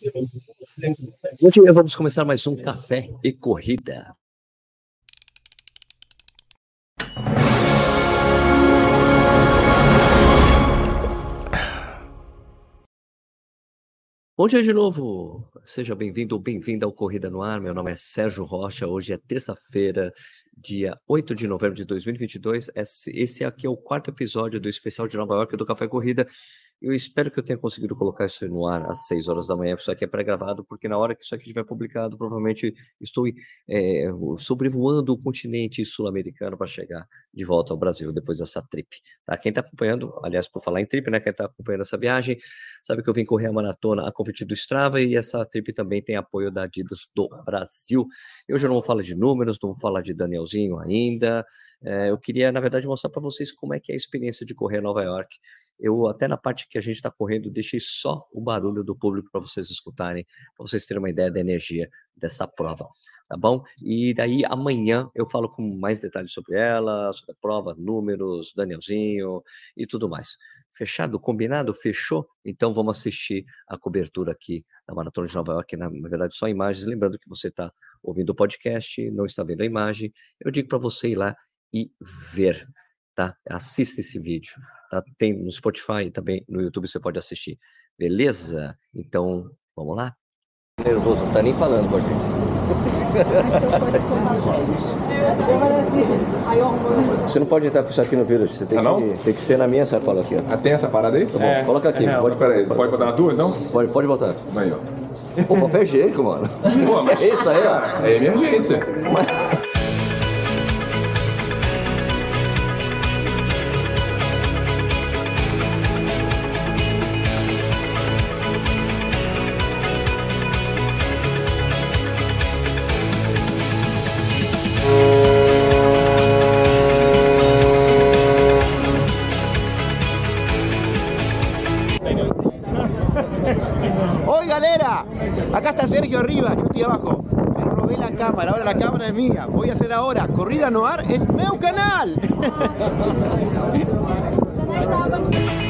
Dia, vamos começar mais um Café e Corrida. Bom dia de novo, seja bem-vindo ou bem-vinda ao Corrida no Ar. Meu nome é Sérgio Rocha. Hoje é terça-feira, dia 8 de novembro de 2022. Esse aqui é o quarto episódio do especial de Nova York do Café Corrida. Eu espero que eu tenha conseguido colocar isso no ar às 6 horas da manhã, isso aqui é pré-gravado, porque na hora que isso aqui estiver publicado, provavelmente estou é, sobrevoando o continente sul-americano para chegar de volta ao Brasil depois dessa trip. Tá? Quem está acompanhando, aliás, por falar em trip, né? Quem está acompanhando essa viagem, sabe que eu vim correr a maratona a convite do Strava e essa trip também tem apoio da Adidas do Brasil. Eu já não vou falar de números, não vou falar de Danielzinho ainda. É, eu queria, na verdade, mostrar para vocês como é que é a experiência de correr a Nova York eu até na parte que a gente está correndo, deixei só o barulho do público para vocês escutarem, para vocês terem uma ideia da energia dessa prova, tá bom? E daí amanhã eu falo com mais detalhes sobre ela, sobre a prova, números, Danielzinho e tudo mais. Fechado? Combinado? Fechou? Então vamos assistir a cobertura aqui da Maratona de Nova York, na, verdade só imagens, lembrando que você está ouvindo o podcast, não está vendo a imagem, eu digo para você ir lá e ver, tá? Assista esse vídeo Tá? Tem no Spotify e também no YouTube você pode assistir. Beleza? Então, vamos lá? Nervoso, não tá nem falando com a gente. Você não pode entrar com isso aqui no Village, você tem, ah, que, tem que ser na minha sacola aqui. Ó. Ah, tem essa parada aí? Tá bom, é, coloca aqui. É pode, pode, pode botar na tua, então? Pode, pode botar. Aí, ó. Pô, papel higiênico, mano. Pô, mas, isso aí, ó. É emergência. Sergio arriba, yo estoy abajo. Me robé la cámara, ahora la cámara es mía. Voy a hacer ahora Corrida Noir, es meu canal.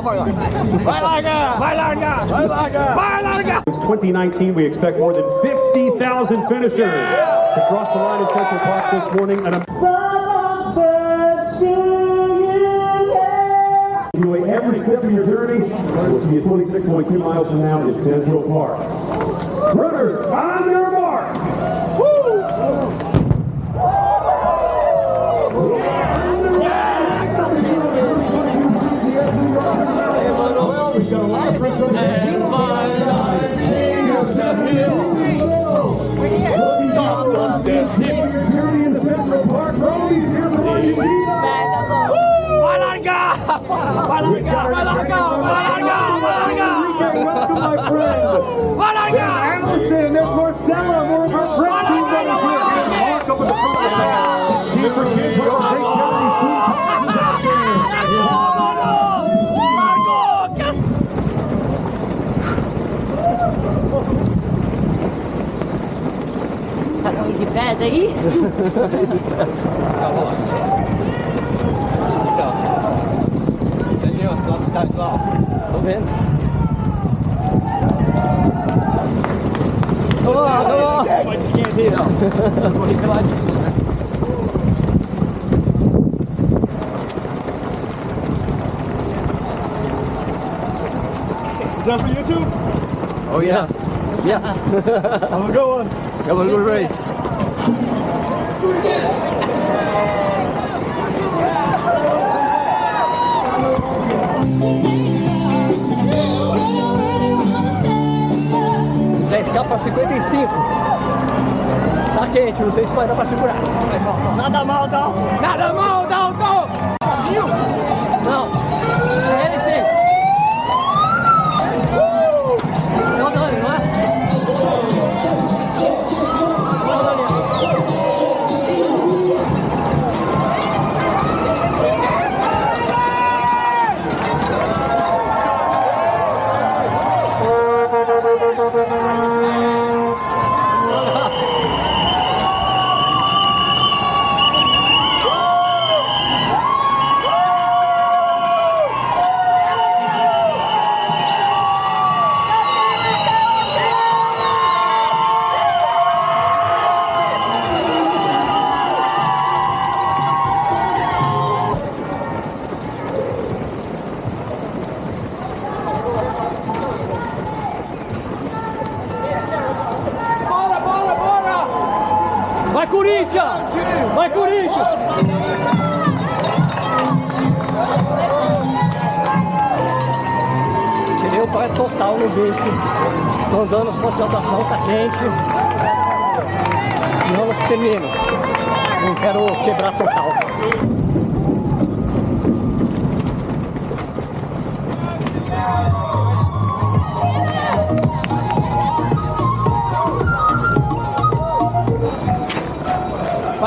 Vai larga! Vai larga! Vai larga! Vai larga! 2019, we expect more than 50,000 finishers to cross the line in Central Park this morning. And Enjoy every step of your journey. We'll see you 26.2 miles from now in Central Park. Runners, on Tá com easy pass aí? Então, Serginho, cidade lá. Tô vendo. Vamos lá. Pode ficar aqui, não. Is that for you too? Oh yeah. Yeah. Have a good one. Have a good race. Dez k para 55. Tá quente, não sei se vai dar para segurar. Nada mal, não. Nada mal, não. Corinthians! Vai Corinthians! Tirei o pé total no 20. Tô andando as concentração, tá quente. Senão não termino. Não quero quebrar total.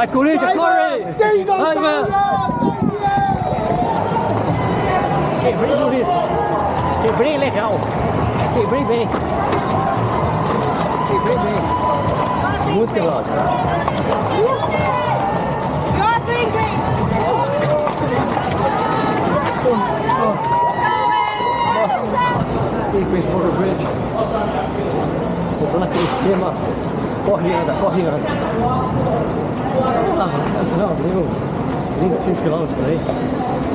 Vai Corinthians, corre! Vai, velho! Quebrei bonito. Quebrei legal. Quebrei bem. Quebrei bem. Muito quebrado. Quem fez Porto Verde? Botou naquele esquema. Corre anda, corre anda. Não, deu 25 quilômetros por aí.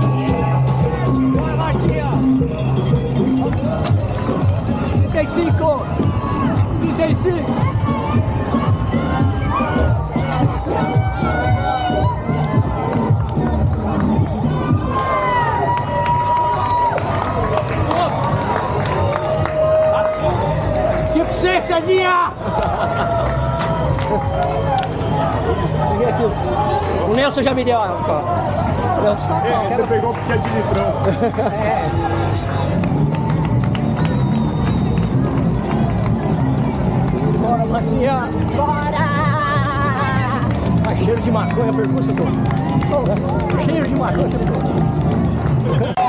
O Nelson já me deu a. ó. Nelson. Você pegou porque é de litrão. Bora, Marcinha! Bora! Tá cheiro de maconha, percurso todo. Cheiro de maconha, todo.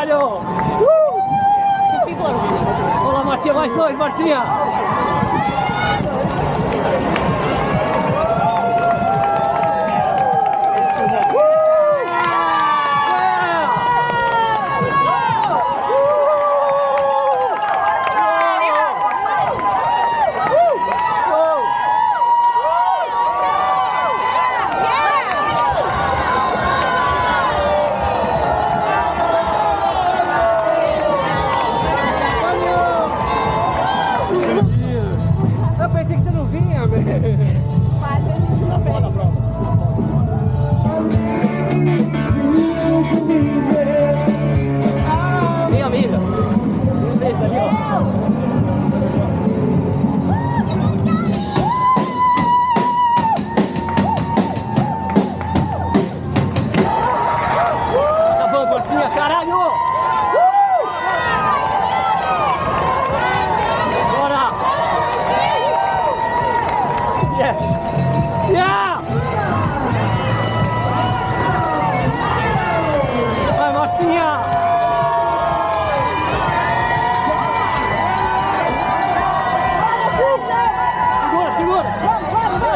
Caralho! Uh! Vamos lá, Marcinha, mais dois, Marcinha!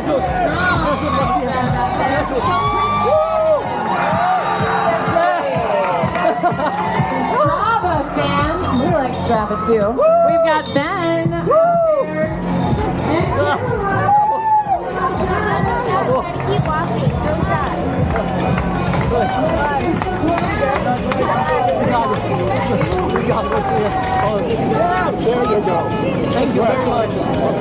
We like Strava too. We've got Ben. There you go. Thank you very much.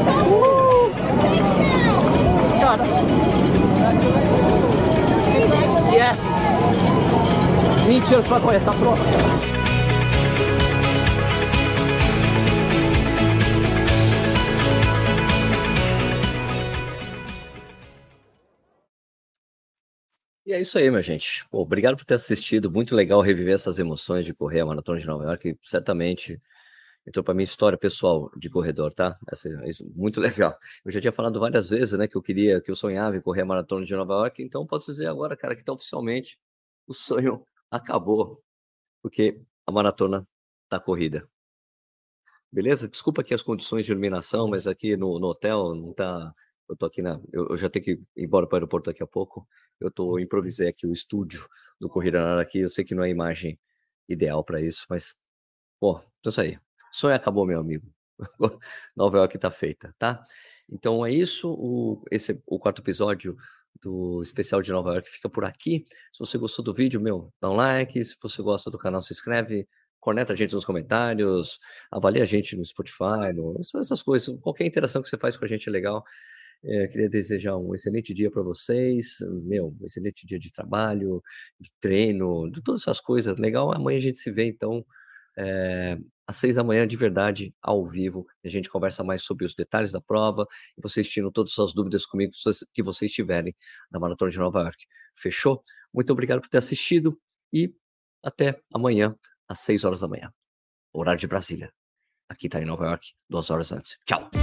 10, 20 anos para conhecer a prova. E é isso aí, minha gente. Pô, obrigado por ter assistido. Muito legal reviver essas emoções de correr a Maratona de Nova York. Certamente entrou para minha história pessoal de corredor, tá? Essa, isso, muito legal. Eu já tinha falado várias vezes, né, que eu queria, que eu sonhava em correr a Maratona de Nova York. Então, posso dizer agora, cara, que tá oficialmente o sonho acabou. Porque a maratona tá corrida. Beleza? Desculpa aqui as condições de iluminação, mas aqui no, no hotel não tá. Eu tô aqui na. Eu, eu já tenho que ir embora para o aeroporto daqui a pouco. Eu tô improvisei aqui o estúdio do Corrida na Hora aqui. Eu sei que não é a imagem ideal para isso, mas pô, então isso aí. Sonho acabou, meu amigo. Nova York tá feita, tá? Então é isso. O, esse o quarto episódio do especial de Nova York fica por aqui. Se você gostou do vídeo, meu, dá um like. Se você gosta do canal, se inscreve. Conecta a gente nos comentários, avalia a gente no Spotify, no, essas coisas. Qualquer interação que você faz com a gente é legal. É, queria desejar um excelente dia para vocês, meu, um excelente dia de trabalho, de treino, de todas essas coisas. Legal, amanhã a gente se vê, então, é, às seis da manhã, de verdade, ao vivo. A gente conversa mais sobre os detalhes da prova e vocês tiram todas as suas dúvidas comigo que vocês tiverem na Maratona de Nova York. Fechou? Muito obrigado por ter assistido e até amanhã, às seis horas da manhã, horário de Brasília. Aqui está em Nova York, duas horas antes. Tchau!